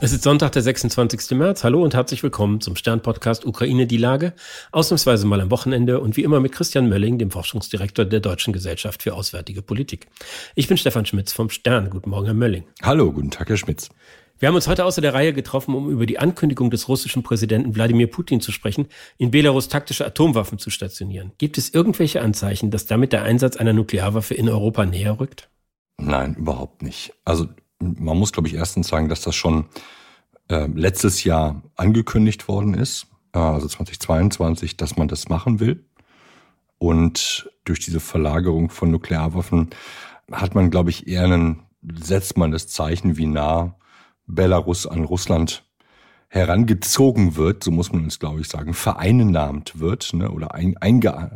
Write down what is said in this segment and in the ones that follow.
Es ist Sonntag, der 26. März. Hallo und herzlich willkommen zum Stern-Podcast Ukraine die Lage. Ausnahmsweise mal am Wochenende und wie immer mit Christian Mölling, dem Forschungsdirektor der Deutschen Gesellschaft für Auswärtige Politik. Ich bin Stefan Schmitz vom Stern. Guten Morgen, Herr Mölling. Hallo, guten Tag, Herr Schmitz. Wir haben uns heute außer der Reihe getroffen, um über die Ankündigung des russischen Präsidenten Wladimir Putin zu sprechen, in Belarus taktische Atomwaffen zu stationieren. Gibt es irgendwelche Anzeichen, dass damit der Einsatz einer Nuklearwaffe in Europa näher rückt? Nein, überhaupt nicht. Also man muss, glaube ich, erstens sagen, dass das schon äh, letztes Jahr angekündigt worden ist, äh, also 2022, dass man das machen will. Und durch diese Verlagerung von Nuklearwaffen hat man, glaube ich, eher einen, setzt man das Zeichen, wie nah Belarus an Russland herangezogen wird, so muss man uns, glaube ich, sagen, vereinnahmt wird, ne, oder ein, einge,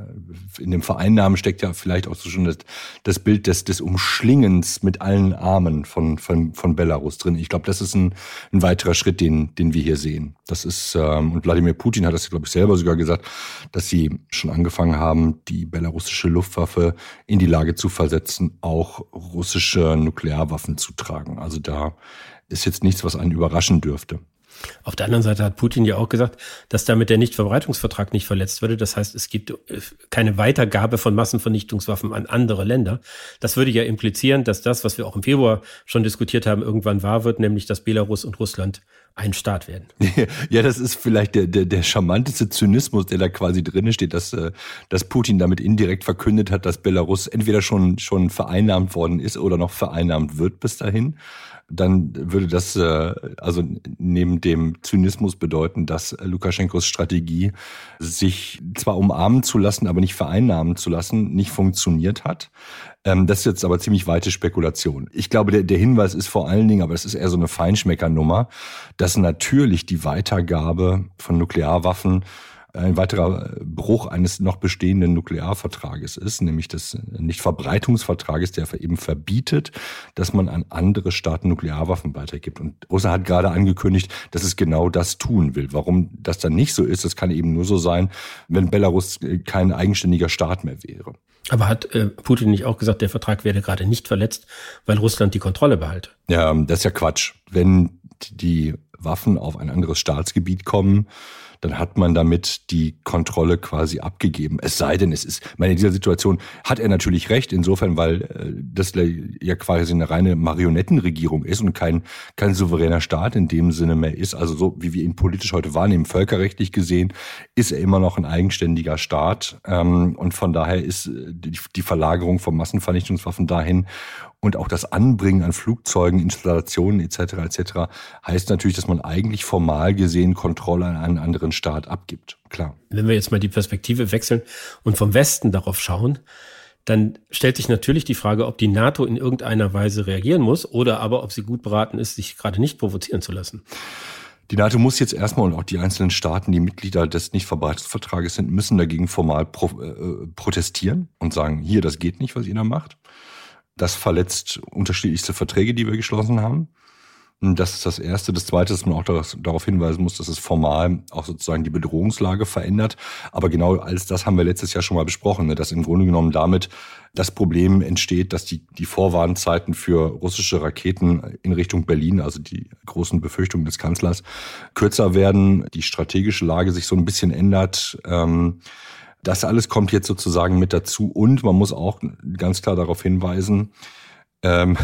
in dem Vereinnahmen steckt ja vielleicht auch so schon das, das Bild des, des Umschlingens mit allen Armen von, von, von Belarus drin. Ich glaube, das ist ein, ein weiterer Schritt, den, den wir hier sehen. Das ist, ähm, und Wladimir Putin hat das, glaube ich, selber sogar gesagt, dass sie schon angefangen haben, die belarussische Luftwaffe in die Lage zu versetzen, auch russische Nuklearwaffen zu tragen. Also da ist jetzt nichts, was einen überraschen dürfte. Auf der anderen Seite hat Putin ja auch gesagt, dass damit der Nichtverbreitungsvertrag nicht verletzt würde. Das heißt, es gibt äh, keine Weitergabe von Massenvernichtungswaffen an andere Länder. Das würde ja implizieren, dass das, was wir auch im Februar schon diskutiert haben, irgendwann wahr wird, nämlich dass Belarus und Russland ein Staat werden. Ja, das ist vielleicht der, der, der charmanteste Zynismus, der da quasi drin steht, dass, äh, dass Putin damit indirekt verkündet hat, dass Belarus entweder schon, schon vereinnahmt worden ist oder noch vereinnahmt wird bis dahin dann würde das äh, also neben dem Zynismus bedeuten, dass Lukaschenkos Strategie, sich zwar umarmen zu lassen, aber nicht vereinnahmen zu lassen, nicht funktioniert hat. Ähm, das ist jetzt aber ziemlich weite Spekulation. Ich glaube, der, der Hinweis ist vor allen Dingen, aber es ist eher so eine Feinschmeckernummer, dass natürlich die Weitergabe von Nuklearwaffen ein weiterer Bruch eines noch bestehenden Nuklearvertrages ist, nämlich des Nichtverbreitungsvertrages, der eben verbietet, dass man an andere Staaten Nuklearwaffen weitergibt. Und Russland hat gerade angekündigt, dass es genau das tun will. Warum das dann nicht so ist, das kann eben nur so sein, wenn Belarus kein eigenständiger Staat mehr wäre. Aber hat äh, Putin nicht auch gesagt, der Vertrag werde gerade nicht verletzt, weil Russland die Kontrolle behalte? Ja, das ist ja Quatsch. Wenn die Waffen auf ein anderes Staatsgebiet kommen, dann hat man damit die Kontrolle quasi abgegeben. Es sei denn, es ist, meine, in dieser Situation hat er natürlich recht, insofern, weil äh, das ja quasi eine reine Marionettenregierung ist und kein, kein souveräner Staat in dem Sinne mehr ist. Also so, wie wir ihn politisch heute wahrnehmen, völkerrechtlich gesehen, ist er immer noch ein eigenständiger Staat. Ähm, und von daher ist äh, die, die Verlagerung von Massenvernichtungswaffen dahin und auch das Anbringen an Flugzeugen, Installationen etc. etc. heißt natürlich, dass man eigentlich formal gesehen Kontrolle an einen anderen Staat abgibt. Klar. Wenn wir jetzt mal die Perspektive wechseln und vom Westen darauf schauen, dann stellt sich natürlich die Frage, ob die NATO in irgendeiner Weise reagieren muss oder aber ob sie gut beraten ist, sich gerade nicht provozieren zu lassen. Die NATO muss jetzt erstmal und auch die einzelnen Staaten, die Mitglieder des Nichtverbreitungsvertrages sind, müssen dagegen formal pro, äh, protestieren und sagen, hier, das geht nicht, was ihr da macht. Das verletzt unterschiedlichste Verträge, die wir geschlossen haben. Das ist das Erste. Das Zweite, dass man auch darauf hinweisen muss, dass es formal auch sozusagen die Bedrohungslage verändert. Aber genau alles das haben wir letztes Jahr schon mal besprochen, ne? dass im Grunde genommen damit das Problem entsteht, dass die, die Vorwarnzeiten für russische Raketen in Richtung Berlin, also die großen Befürchtungen des Kanzlers, kürzer werden, die strategische Lage sich so ein bisschen ändert. Ähm, das alles kommt jetzt sozusagen mit dazu und man muss auch ganz klar darauf hinweisen, ähm,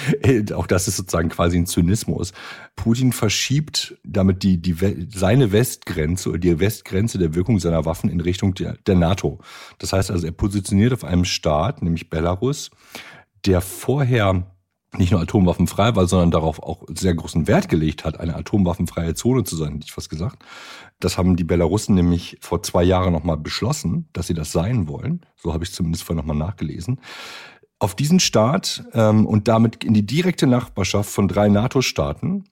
auch das ist sozusagen quasi ein Zynismus. Putin verschiebt damit die, die, seine Westgrenze oder die Westgrenze der Wirkung seiner Waffen in Richtung der, der NATO. Das heißt also, er positioniert auf einem Staat, nämlich Belarus, der vorher nicht nur atomwaffenfrei war, sondern darauf auch sehr großen Wert gelegt hat, eine atomwaffenfreie Zone zu sein, hätte ich fast gesagt. Das haben die Belarussen nämlich vor zwei Jahren nochmal beschlossen, dass sie das sein wollen. So habe ich zumindest vorher nochmal nachgelesen. Auf diesen Staat ähm, und damit in die direkte Nachbarschaft von drei NATO-Staaten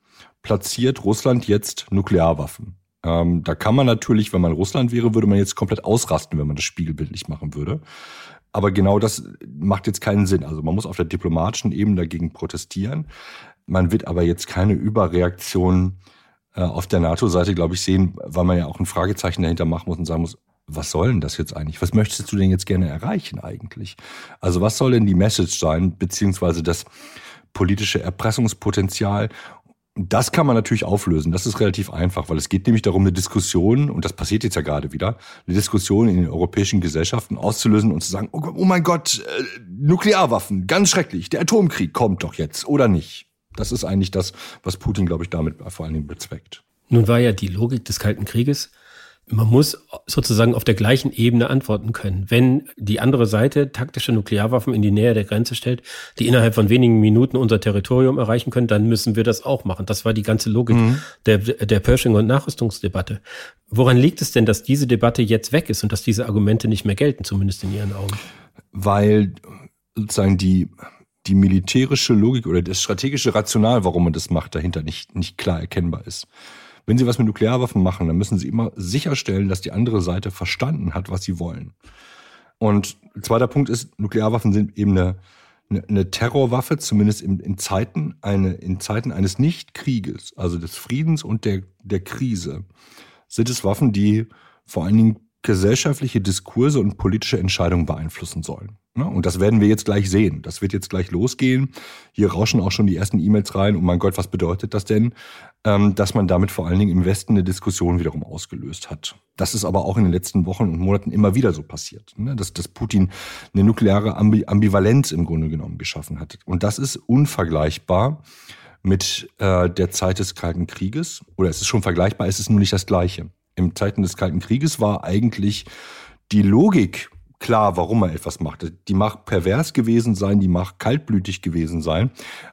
platziert Russland jetzt Nuklearwaffen. Ähm, da kann man natürlich, wenn man Russland wäre, würde man jetzt komplett ausrasten, wenn man das spiegelbildlich machen würde. Aber genau das macht jetzt keinen Sinn. Also man muss auf der diplomatischen Ebene dagegen protestieren. Man wird aber jetzt keine Überreaktion äh, auf der NATO-Seite, glaube ich, sehen, weil man ja auch ein Fragezeichen dahinter machen muss und sagen muss, was soll denn das jetzt eigentlich? Was möchtest du denn jetzt gerne erreichen eigentlich? Also was soll denn die Message sein, beziehungsweise das politische Erpressungspotenzial Das kann man natürlich auflösen. Das ist relativ einfach, weil es geht nämlich darum, eine Diskussion, und das passiert jetzt ja gerade wieder, eine Diskussion in den europäischen Gesellschaften auszulösen und zu sagen, oh, oh mein Gott, äh, Nuklearwaffen, ganz schrecklich, der Atomkrieg kommt doch jetzt, oder nicht? Das ist eigentlich das, was Putin, glaube ich, damit vor allen Dingen bezweckt. Nun war ja die Logik des Kalten Krieges, man muss sozusagen auf der gleichen Ebene antworten können. Wenn die andere Seite taktische Nuklearwaffen in die Nähe der Grenze stellt, die innerhalb von wenigen Minuten unser Territorium erreichen können, dann müssen wir das auch machen. Das war die ganze Logik mhm. der, der Pershing- und Nachrüstungsdebatte. Woran liegt es denn, dass diese Debatte jetzt weg ist und dass diese Argumente nicht mehr gelten, zumindest in Ihren Augen? Weil sozusagen die, die militärische Logik oder das strategische Rational, warum man das macht, dahinter nicht, nicht klar erkennbar ist. Wenn Sie was mit Nuklearwaffen machen, dann müssen Sie immer sicherstellen, dass die andere Seite verstanden hat, was sie wollen. Und zweiter Punkt ist, Nuklearwaffen sind eben eine, eine Terrorwaffe, zumindest in, in, Zeiten, eine, in Zeiten eines Nichtkrieges, also des Friedens und der, der Krise, sind es Waffen, die vor allen Dingen gesellschaftliche Diskurse und politische Entscheidungen beeinflussen sollen. Ne? Und das werden wir jetzt gleich sehen. Das wird jetzt gleich losgehen. Hier rauschen auch schon die ersten E-Mails rein. Und mein Gott, was bedeutet das denn? Ähm, dass man damit vor allen Dingen im Westen eine Diskussion wiederum ausgelöst hat. Das ist aber auch in den letzten Wochen und Monaten immer wieder so passiert. Ne? Dass, dass Putin eine nukleare Ambivalenz im Grunde genommen geschaffen hat. Und das ist unvergleichbar mit äh, der Zeit des Kalten Krieges. Oder es ist schon vergleichbar, es ist nur nicht das Gleiche. Im Zeiten des Kalten Krieges war eigentlich die Logik klar, warum er etwas machte. Die mag pervers gewesen sein, die mag kaltblütig gewesen sein,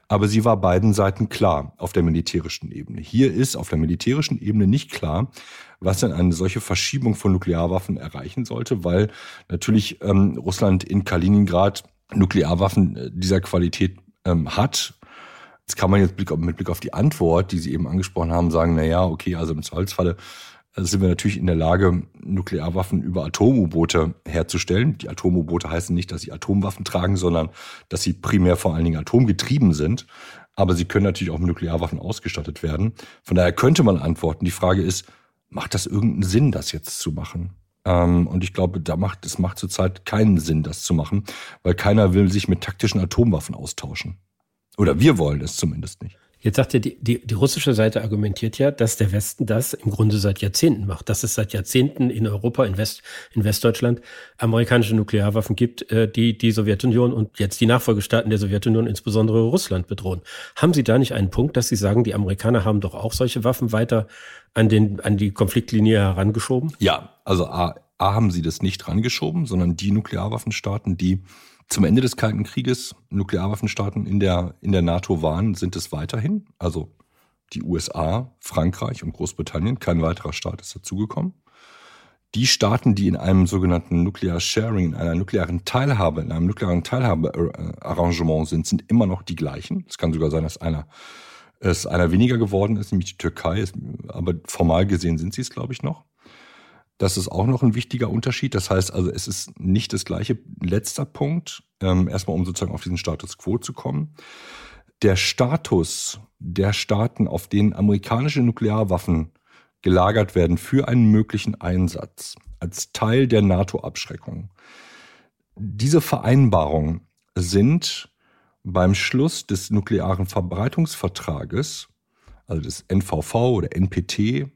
aber sie war beiden Seiten klar auf der militärischen Ebene. Hier ist auf der militärischen Ebene nicht klar, was denn eine solche Verschiebung von Nuklearwaffen erreichen sollte, weil natürlich ähm, Russland in Kaliningrad Nuklearwaffen äh, dieser Qualität ähm, hat. Jetzt kann man jetzt mit Blick auf die Antwort, die Sie eben angesprochen haben, sagen, na ja, okay, also im Zweifelsfalle sind wir natürlich in der Lage, Nuklearwaffen über Atom-U-Boote herzustellen. Die Atom-U-Boote heißen nicht, dass sie Atomwaffen tragen, sondern dass sie primär vor allen Dingen atomgetrieben sind. Aber sie können natürlich auch mit Nuklearwaffen ausgestattet werden. Von daher könnte man antworten. Die Frage ist, macht das irgendeinen Sinn, das jetzt zu machen? Ähm, und ich glaube, da macht, es macht zurzeit keinen Sinn, das zu machen, weil keiner will sich mit taktischen Atomwaffen austauschen. Oder wir wollen es zumindest nicht. Jetzt sagt er, die, die, die russische Seite argumentiert ja, dass der Westen das im Grunde seit Jahrzehnten macht, dass es seit Jahrzehnten in Europa, in, West, in Westdeutschland amerikanische Nuklearwaffen gibt, äh, die die Sowjetunion und jetzt die Nachfolgestaaten der Sowjetunion, insbesondere Russland, bedrohen. Haben Sie da nicht einen Punkt, dass Sie sagen, die Amerikaner haben doch auch solche Waffen weiter an, den, an die Konfliktlinie herangeschoben? Ja, also A, A haben sie das nicht rangeschoben, sondern die Nuklearwaffenstaaten, die zum Ende des Kalten Krieges Nuklearwaffenstaaten in der, in der NATO waren, sind es weiterhin. Also die USA, Frankreich und Großbritannien, kein weiterer Staat ist dazugekommen. Die Staaten, die in einem sogenannten Nuclear Sharing, in einer nuklearen Teilhabe, in einem nuklearen Teilhabearrangement sind, sind immer noch die gleichen. Es kann sogar sein, dass einer, es einer weniger geworden ist, nämlich die Türkei. Aber formal gesehen sind sie es, glaube ich, noch. Das ist auch noch ein wichtiger Unterschied. Das heißt also, es ist nicht das gleiche. Letzter Punkt, ähm, erstmal um sozusagen auf diesen Status quo zu kommen. Der Status der Staaten, auf denen amerikanische Nuklearwaffen gelagert werden für einen möglichen Einsatz als Teil der NATO-Abschreckung. Diese Vereinbarungen sind beim Schluss des nuklearen Verbreitungsvertrages, also des NVV oder NPT,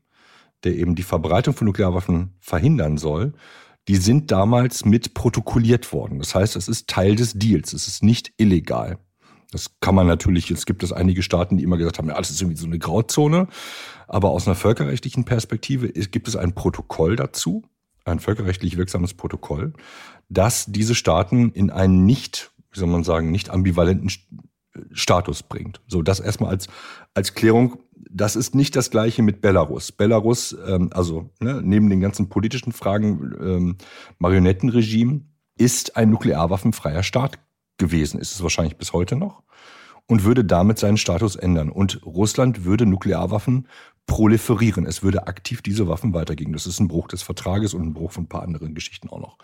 der eben die Verbreitung von Nuklearwaffen verhindern soll, die sind damals mit protokolliert worden. Das heißt, es ist Teil des Deals. Es ist nicht illegal. Das kann man natürlich, jetzt gibt es einige Staaten, die immer gesagt haben, ja, das ist irgendwie so eine Grauzone. Aber aus einer völkerrechtlichen Perspektive gibt es ein Protokoll dazu, ein völkerrechtlich wirksames Protokoll, das diese Staaten in einen nicht, wie soll man sagen, nicht ambivalenten Status bringt. So, das erstmal als, als Klärung. Das ist nicht das Gleiche mit Belarus. Belarus, ähm, also ne, neben den ganzen politischen Fragen, ähm, Marionettenregime, ist ein nuklearwaffenfreier Staat gewesen. Ist es wahrscheinlich bis heute noch. Und würde damit seinen Status ändern. Und Russland würde Nuklearwaffen proliferieren. Es würde aktiv diese Waffen weitergeben. Das ist ein Bruch des Vertrages und ein Bruch von ein paar anderen Geschichten auch noch.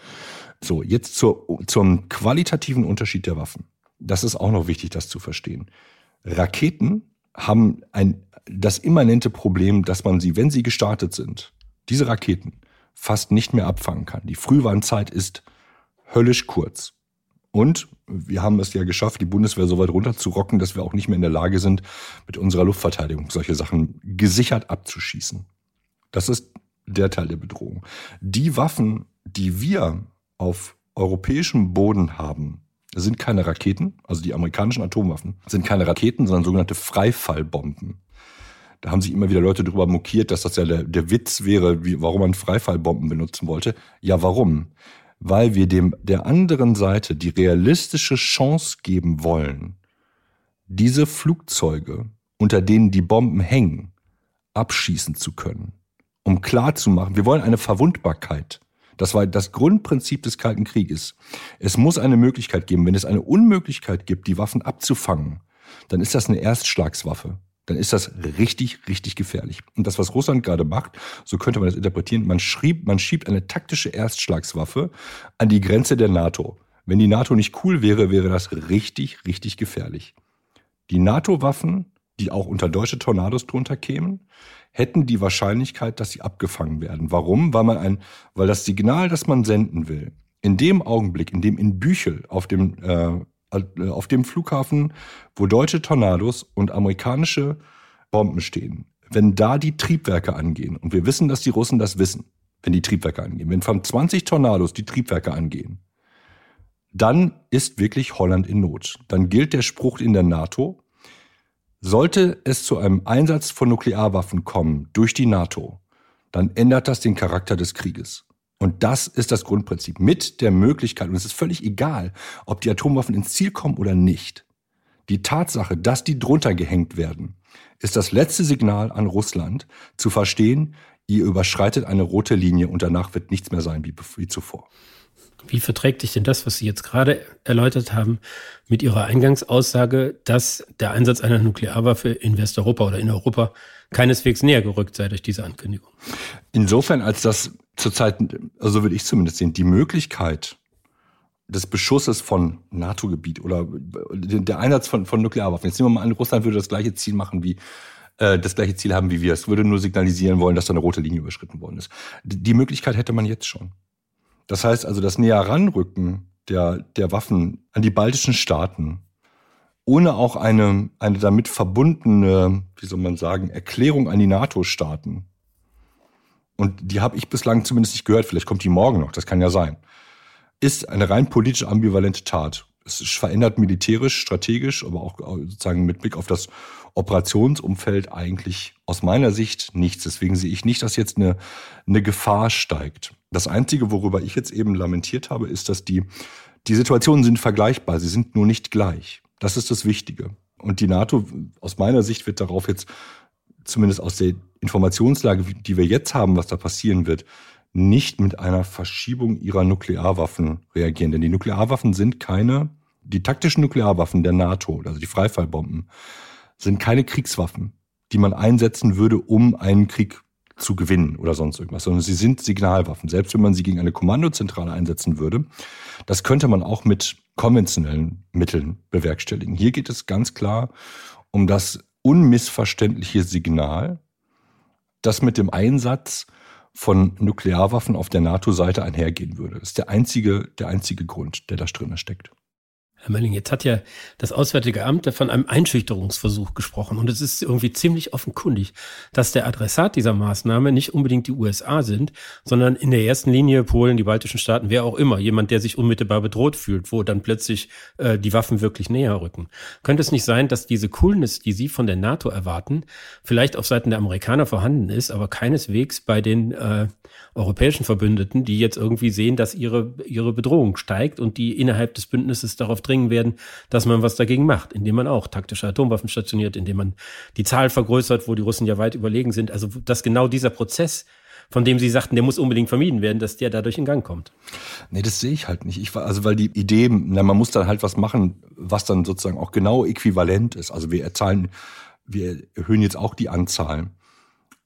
So, jetzt zur, zum qualitativen Unterschied der Waffen. Das ist auch noch wichtig, das zu verstehen. Raketen haben ein, das immanente Problem, dass man sie, wenn sie gestartet sind, diese Raketen fast nicht mehr abfangen kann. Die Frühwarnzeit ist höllisch kurz. Und wir haben es ja geschafft, die Bundeswehr so weit runterzurocken, dass wir auch nicht mehr in der Lage sind, mit unserer Luftverteidigung solche Sachen gesichert abzuschießen. Das ist der Teil der Bedrohung. Die Waffen, die wir auf europäischem Boden haben, sind keine Raketen, also die amerikanischen Atomwaffen sind keine Raketen, sondern sogenannte Freifallbomben. Da haben sich immer wieder Leute darüber mokiert, dass das ja der, der Witz wäre, wie, warum man Freifallbomben benutzen wollte. Ja, warum? Weil wir dem der anderen Seite die realistische Chance geben wollen, diese Flugzeuge, unter denen die Bomben hängen, abschießen zu können. Um klarzumachen, wir wollen eine Verwundbarkeit. Das war das Grundprinzip des Kalten Krieges. Es muss eine Möglichkeit geben. Wenn es eine Unmöglichkeit gibt, die Waffen abzufangen, dann ist das eine Erstschlagswaffe. Dann ist das richtig, richtig gefährlich. Und das, was Russland gerade macht, so könnte man das interpretieren, man, schrieb, man schiebt eine taktische Erstschlagswaffe an die Grenze der NATO. Wenn die NATO nicht cool wäre, wäre das richtig, richtig gefährlich. Die NATO-Waffen, die auch unter deutsche Tornados drunter kämen, hätten die Wahrscheinlichkeit, dass sie abgefangen werden. Warum? Weil man ein, weil das Signal, das man senden will, in dem Augenblick, in dem in Büchel auf dem äh, auf dem Flughafen, wo deutsche Tornados und amerikanische Bomben stehen, wenn da die Triebwerke angehen, und wir wissen, dass die Russen das wissen, wenn die Triebwerke angehen, wenn von 20 Tornados die Triebwerke angehen, dann ist wirklich Holland in Not. Dann gilt der Spruch in der NATO, sollte es zu einem Einsatz von Nuklearwaffen kommen durch die NATO, dann ändert das den Charakter des Krieges. Und das ist das Grundprinzip. Mit der Möglichkeit, und es ist völlig egal, ob die Atomwaffen ins Ziel kommen oder nicht. Die Tatsache, dass die drunter gehängt werden, ist das letzte Signal an Russland zu verstehen, ihr überschreitet eine rote Linie und danach wird nichts mehr sein wie, wie zuvor. Wie verträgt sich denn das, was Sie jetzt gerade erläutert haben, mit Ihrer Eingangsaussage, dass der Einsatz einer Nuklearwaffe in Westeuropa oder in Europa keineswegs näher gerückt sei durch diese Ankündigung? Insofern, als das zurzeit, also würde ich zumindest sehen, die Möglichkeit des Beschusses von NATO-Gebiet oder der Einsatz von, von Nuklearwaffen. Jetzt nehmen wir mal an, Russland würde das gleiche Ziel machen wie äh, das gleiche Ziel haben wie wir. Es würde nur signalisieren wollen, dass da eine rote Linie überschritten worden ist. Die Möglichkeit hätte man jetzt schon. Das heißt also, das Näheranrücken der, der Waffen an die baltischen Staaten, ohne auch eine, eine damit verbundene, wie soll man sagen, Erklärung an die NATO-Staaten. Und die habe ich bislang zumindest nicht gehört, vielleicht kommt die morgen noch, das kann ja sein. Ist eine rein politisch ambivalente Tat. Es verändert militärisch, strategisch, aber auch sozusagen mit Blick auf das Operationsumfeld eigentlich aus meiner Sicht nichts. Deswegen sehe ich nicht, dass jetzt eine, eine Gefahr steigt. Das Einzige, worüber ich jetzt eben lamentiert habe, ist, dass die, die Situationen sind vergleichbar, sie sind nur nicht gleich. Das ist das Wichtige. Und die NATO, aus meiner Sicht, wird darauf jetzt, zumindest aus der Informationslage, die wir jetzt haben, was da passieren wird, nicht mit einer Verschiebung ihrer Nuklearwaffen reagieren. Denn die Nuklearwaffen sind keine, die taktischen Nuklearwaffen der NATO, also die Freifallbomben, sind keine Kriegswaffen, die man einsetzen würde, um einen Krieg zu gewinnen oder sonst irgendwas, sondern sie sind Signalwaffen. Selbst wenn man sie gegen eine Kommandozentrale einsetzen würde, das könnte man auch mit konventionellen Mitteln bewerkstelligen. Hier geht es ganz klar um das unmissverständliche Signal, das mit dem Einsatz von Nuklearwaffen auf der NATO-Seite einhergehen würde. Das ist der einzige, der einzige Grund, der da drin steckt. Herr Mölling, jetzt hat ja das Auswärtige Amt von einem Einschüchterungsversuch gesprochen. Und es ist irgendwie ziemlich offenkundig, dass der Adressat dieser Maßnahme nicht unbedingt die USA sind, sondern in der ersten Linie Polen, die baltischen Staaten, wer auch immer. Jemand, der sich unmittelbar bedroht fühlt, wo dann plötzlich äh, die Waffen wirklich näher rücken. Könnte es nicht sein, dass diese Coolness, die Sie von der NATO erwarten, vielleicht auf Seiten der Amerikaner vorhanden ist, aber keineswegs bei den äh, europäischen Verbündeten, die jetzt irgendwie sehen, dass ihre, ihre Bedrohung steigt und die innerhalb des Bündnisses darauf dringen werden, dass man was dagegen macht, indem man auch taktische Atomwaffen stationiert, indem man die Zahl vergrößert, wo die Russen ja weit überlegen sind. Also, dass genau dieser Prozess von dem Sie sagten, der muss unbedingt vermieden werden, dass der dadurch in Gang kommt. Nee, das sehe ich halt nicht. Ich also weil die Idee, na, man muss dann halt was machen, was dann sozusagen auch genau äquivalent ist. Also wir erzahlen, wir erhöhen jetzt auch die Anzahlen.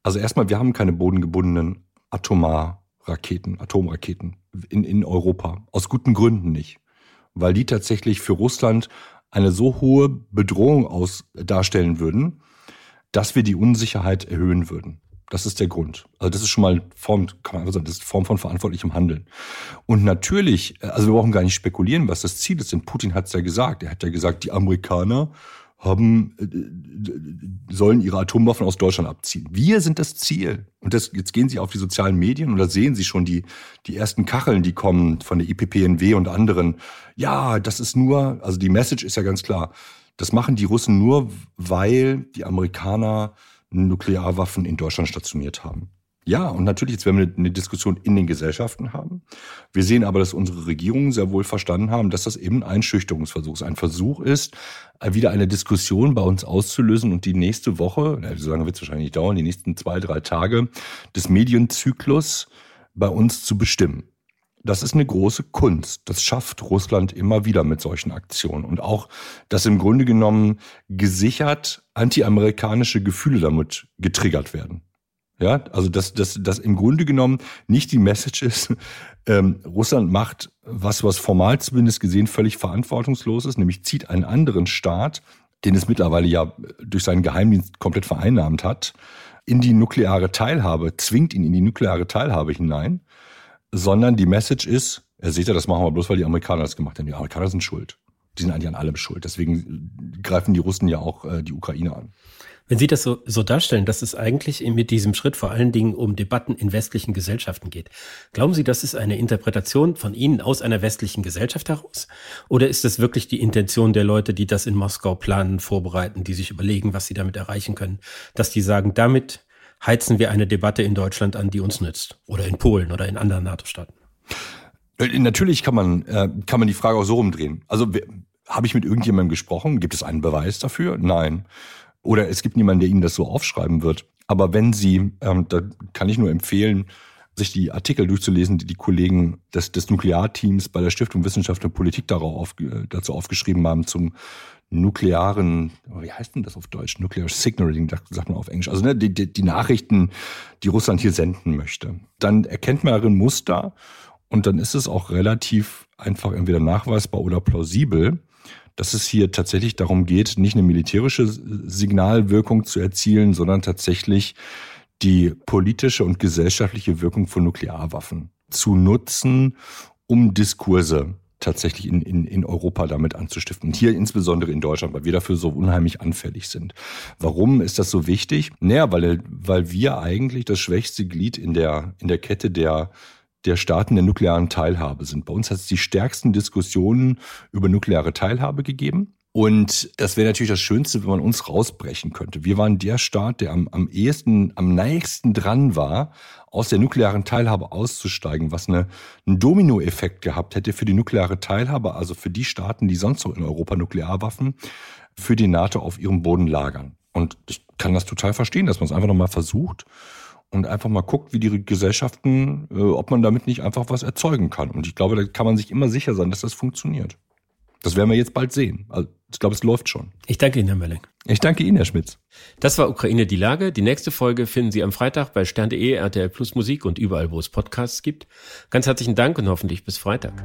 Also erstmal, wir haben keine bodengebundenen Atomar-Raketen, Atomraketen in, in Europa. Aus guten Gründen nicht weil die tatsächlich für Russland eine so hohe Bedrohung aus darstellen würden, dass wir die Unsicherheit erhöhen würden. Das ist der Grund. Also das ist schon mal Form, kann man sagen, das ist Form von verantwortlichem Handeln. Und natürlich, also wir brauchen gar nicht spekulieren, was das Ziel ist, denn Putin hat es ja gesagt. Er hat ja gesagt, die Amerikaner haben, äh, sollen ihre Atomwaffen aus Deutschland abziehen. Wir sind das Ziel. Und das, jetzt gehen Sie auf die sozialen Medien und da sehen Sie schon die, die ersten Kacheln, die kommen von der IPPNW und anderen. Ja, das ist nur, also die Message ist ja ganz klar. Das machen die Russen nur, weil die Amerikaner Nuklearwaffen in Deutschland stationiert haben. Ja, und natürlich, jetzt werden wir eine Diskussion in den Gesellschaften haben. Wir sehen aber, dass unsere Regierungen sehr wohl verstanden haben, dass das eben ein Einschüchterungsversuch ist. Ein Versuch ist, wieder eine Diskussion bei uns auszulösen und die nächste Woche, so lange wird es wahrscheinlich nicht dauern, die nächsten zwei, drei Tage des Medienzyklus bei uns zu bestimmen. Das ist eine große Kunst. Das schafft Russland immer wieder mit solchen Aktionen. Und auch, dass im Grunde genommen gesichert antiamerikanische Gefühle damit getriggert werden. Ja, also dass, dass, dass im Grunde genommen nicht die Message ist, ähm, Russland macht was, was formal zumindest gesehen völlig verantwortungslos ist, nämlich zieht einen anderen Staat, den es mittlerweile ja durch seinen Geheimdienst komplett vereinnahmt hat, in die nukleare Teilhabe, zwingt ihn in die nukleare Teilhabe hinein sondern die Message ist, er seht ja, das machen wir bloß, weil die Amerikaner das gemacht haben. Die Amerikaner sind schuld. Die sind eigentlich an allem schuld. Deswegen greifen die Russen ja auch äh, die Ukraine an. Wenn Sie das so, so darstellen, dass es eigentlich mit diesem Schritt vor allen Dingen um Debatten in westlichen Gesellschaften geht, glauben Sie, das ist eine Interpretation von Ihnen aus einer westlichen Gesellschaft heraus? Oder ist das wirklich die Intention der Leute, die das in Moskau planen, vorbereiten, die sich überlegen, was sie damit erreichen können, dass die sagen, damit heizen wir eine Debatte in Deutschland an, die uns nützt. Oder in Polen oder in anderen NATO-Staaten. Äh, natürlich kann man, äh, kann man die Frage auch so rumdrehen. Also habe ich mit irgendjemandem gesprochen? Gibt es einen Beweis dafür? Nein. Oder es gibt niemanden, der Ihnen das so aufschreiben wird. Aber wenn Sie, ähm, da kann ich nur empfehlen, sich die Artikel durchzulesen, die die Kollegen des, des Nuklearteams bei der Stiftung Wissenschaft und Politik darauf auf, dazu aufgeschrieben haben zum nuklearen, wie heißt denn das auf Deutsch? Nuclear Signaling, sagt man auf Englisch. Also ne, die, die, die Nachrichten, die Russland hier senden möchte. Dann erkennt man darin Muster und dann ist es auch relativ einfach entweder nachweisbar oder plausibel, dass es hier tatsächlich darum geht, nicht eine militärische Signalwirkung zu erzielen, sondern tatsächlich die politische und gesellschaftliche Wirkung von Nuklearwaffen zu nutzen, um Diskurse tatsächlich in, in, in Europa damit anzustiften. Und hier insbesondere in Deutschland, weil wir dafür so unheimlich anfällig sind. Warum ist das so wichtig? Naja, weil, weil wir eigentlich das schwächste Glied in der, in der Kette der der Staaten der nuklearen Teilhabe sind. Bei uns hat es die stärksten Diskussionen über nukleare Teilhabe gegeben. Und das wäre natürlich das Schönste, wenn man uns rausbrechen könnte. Wir waren der Staat, der am, am ehesten, am nächsten dran war, aus der nuklearen Teilhabe auszusteigen, was eine, einen Dominoeffekt gehabt hätte für die nukleare Teilhabe, also für die Staaten, die sonst noch in Europa Nuklearwaffen für die NATO auf ihrem Boden lagern. Und ich kann das total verstehen, dass man es einfach nochmal versucht und einfach mal guckt, wie die Gesellschaften, äh, ob man damit nicht einfach was erzeugen kann. Und ich glaube, da kann man sich immer sicher sein, dass das funktioniert. Das werden wir jetzt bald sehen. Also ich glaube, es läuft schon. Ich danke Ihnen, Herr Melling. Ich danke Ihnen, Herr Schmitz. Das war Ukraine die Lage. Die nächste Folge finden Sie am Freitag bei stern.de, RTL Plus Musik und überall, wo es Podcasts gibt. Ganz herzlichen Dank und hoffentlich bis Freitag.